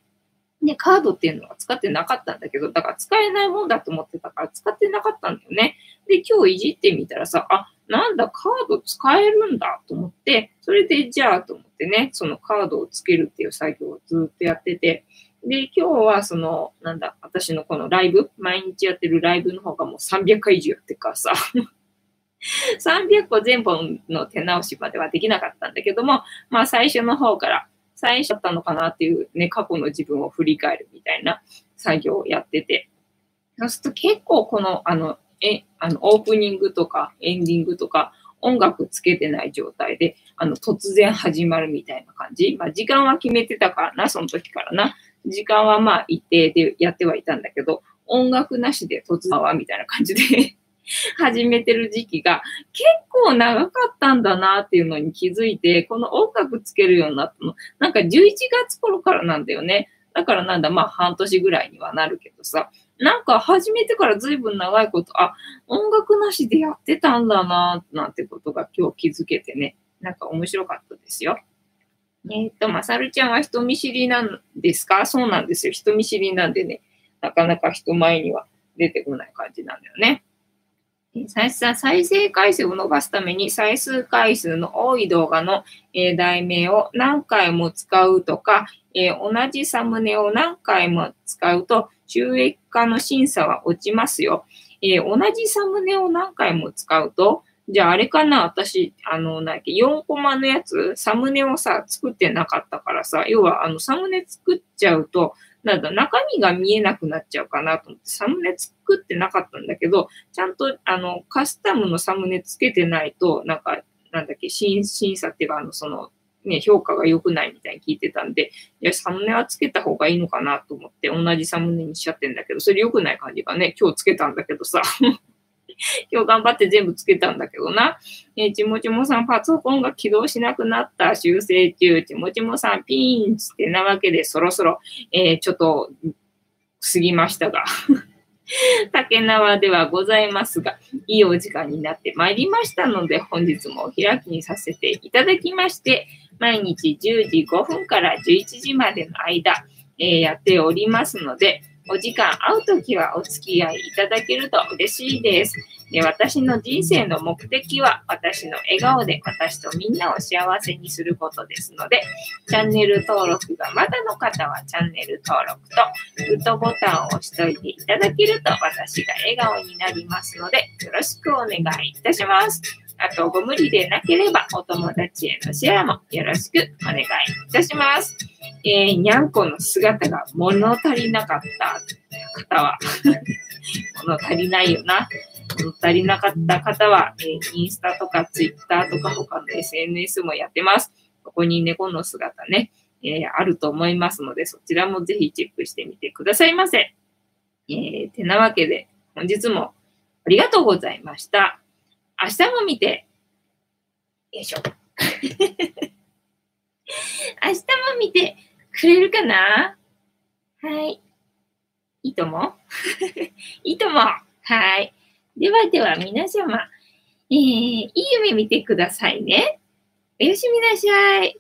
[SPEAKER 1] で、カードっていうのは使ってなかったんだけど、だから使えないもんだと思ってたから使ってなかったんだよね。で、今日いじってみたらさ、あ、なんだ、カード使えるんだと思って、それでじゃあと思ってね、そのカードをつけるっていう作業をずっとやってて、で、今日はその、なんだ、私のこのライブ、毎日やってるライブの方がもう300回以上やってるからさ、300個全本の手直しまではできなかったんだけども、まあ最初の方から最初だったのかなっていうね、過去の自分を振り返るみたいな作業をやってて、そうすると結構この、あの、え、あの、オープニングとかエンディングとか音楽つけてない状態で、あの、突然始まるみたいな感じ。まあ時間は決めてたからな、その時からな。時間はまあ一定でやってはいたんだけど、音楽なしで突然はみたいな感じで 始めてる時期が結構長かったんだなっていうのに気づいて、この音楽つけるようになったの、なんか11月頃からなんだよね。だからなんだ、まあ半年ぐらいにはなるけどさ、なんか始めてから随分長いこと、あ、音楽なしでやってたんだな、なんてことが今日気づけてね、なんか面白かったですよ。えっ、と、まさるちゃんは人見知りなんですか？そうなんですよ。人見知りなんでね、なかなか人前には出てこない感じなんだよね。再生回数を伸ばすために再生回数の多い動画の、え題名を何回も使うとか、え同じサムネを何回も使うと収益化の審査は落ちますよ。え同じサムネを何回も使うとじゃああれかな私、あの、なんか4コマのやつ、サムネをさ、作ってなかったからさ、要はあの、サムネ作っちゃうと、なんだ、中身が見えなくなっちゃうかなと思って、サムネ作ってなかったんだけど、ちゃんと、あの、カスタムのサムネつけてないと、なんか、なんだっけ、審審査っていうか、あの、その、ね、評価が良くないみたいに聞いてたんで、いや、サムネはつけた方がいいのかなと思って、同じサムネにしちゃってんだけど、それ良くない感じがね、今日つけたんだけどさ。今日頑張って全部つけたんだけどな。え、ちもちもさん、パソコンが起動しなくなった。修正中。ちもちもさん、ピーンってなわけで、そろそろ、えー、ちょっと、過ぎましたが。竹縄ではございますが、いいお時間になってまいりましたので、本日もお開きにさせていただきまして、毎日10時5分から11時までの間、えー、やっておりますので、お時間合うときはお付き合いいただけると嬉しいです。で私の人生の目的は私の笑顔で私とみんなを幸せにすることですので、チャンネル登録がまだの方はチャンネル登録とグッドボタンを押しといていただけると私が笑顔になりますので、よろしくお願いいたします。あと、ご無理でなければお友達へのシェアもよろしくお願いいたします。えー、にゃんこの姿が物足りなかった方は 物足りないよな。物足りなかった方は、えー、インスタとかツイッターとか他の SNS もやってます。ここに猫の姿ね、えー、あると思いますので、そちらもぜひチェックしてみてくださいませ。えー、てなわけで、本日もありがとうございました。明日も見て、よいしょ。明日も見てくれるかな？はい。いいとも いいともはい。ではでは皆様、えー、いい夢見てくださいね。おやすみなさい。